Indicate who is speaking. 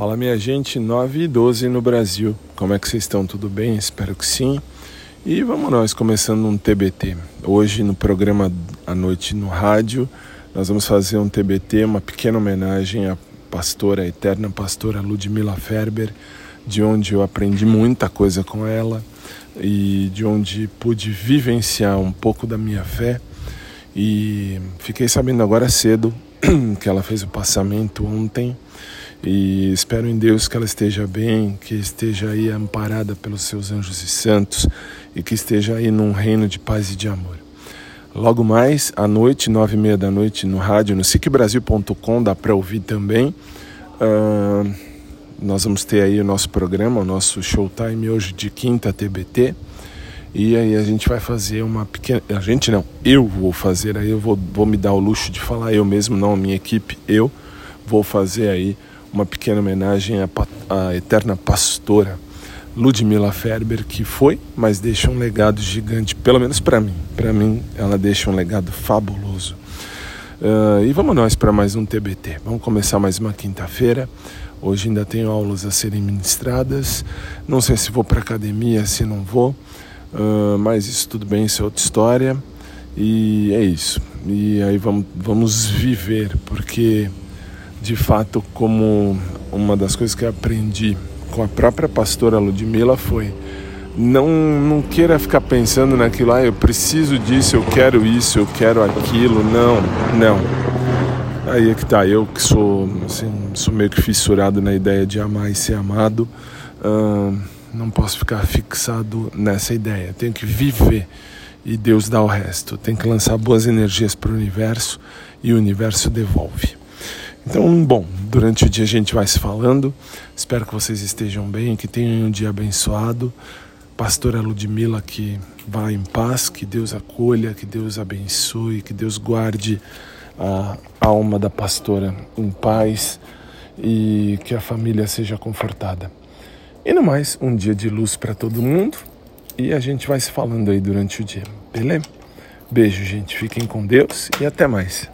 Speaker 1: Fala minha gente, 9 e 12 no Brasil. Como é que vocês estão? Tudo bem? Espero que sim. E vamos nós começando um TBT. Hoje no programa à noite no rádio, nós vamos fazer um TBT, uma pequena homenagem à pastora, a eterna pastora Ludmila Ferber, de onde eu aprendi muita coisa com ela e de onde pude vivenciar um pouco da minha fé. E fiquei sabendo agora cedo que ela fez o passamento ontem e espero em Deus que ela esteja bem, que esteja aí amparada pelos seus anjos e santos e que esteja aí num reino de paz e de amor. Logo mais, à noite, nove e meia da noite, no rádio, no sicbrasil.com, dá para ouvir também. Uh, nós vamos ter aí o nosso programa, o nosso showtime hoje de quinta TBT. E aí a gente vai fazer uma pequena. A gente não, eu vou fazer aí, eu vou, vou me dar o luxo de falar eu mesmo, não a minha equipe, eu vou fazer aí uma pequena homenagem à, à eterna pastora Ludmila Ferber, que foi, mas deixa um legado gigante, pelo menos para mim. Para mim, ela deixa um legado fabuloso. Uh, e vamos nós para mais um TBT. Vamos começar mais uma quinta-feira. Hoje ainda tenho aulas a serem ministradas. Não sei se vou para academia, se não vou, uh, mas isso tudo bem, isso é outra história. E é isso. E aí vamos, vamos viver, porque de fato, como uma das coisas que eu aprendi com a própria pastora Ludmilla foi não, não queira ficar pensando naquilo, ah, eu preciso disso, eu quero isso, eu quero aquilo. Não, não. Aí é que tá, eu que sou, assim, sou meio que fissurado na ideia de amar e ser amado, não posso ficar fixado nessa ideia. Tenho que viver e Deus dá o resto. Tem que lançar boas energias para o universo e o universo devolve. Então, bom, durante o dia a gente vai se falando. Espero que vocês estejam bem, que tenham um dia abençoado. Pastora Ludmila, que vá em paz, que Deus acolha, que Deus abençoe, que Deus guarde a alma da pastora em paz e que a família seja confortada. E no mais, um dia de luz para todo mundo e a gente vai se falando aí durante o dia, beleza? Beijo, gente. Fiquem com Deus e até mais.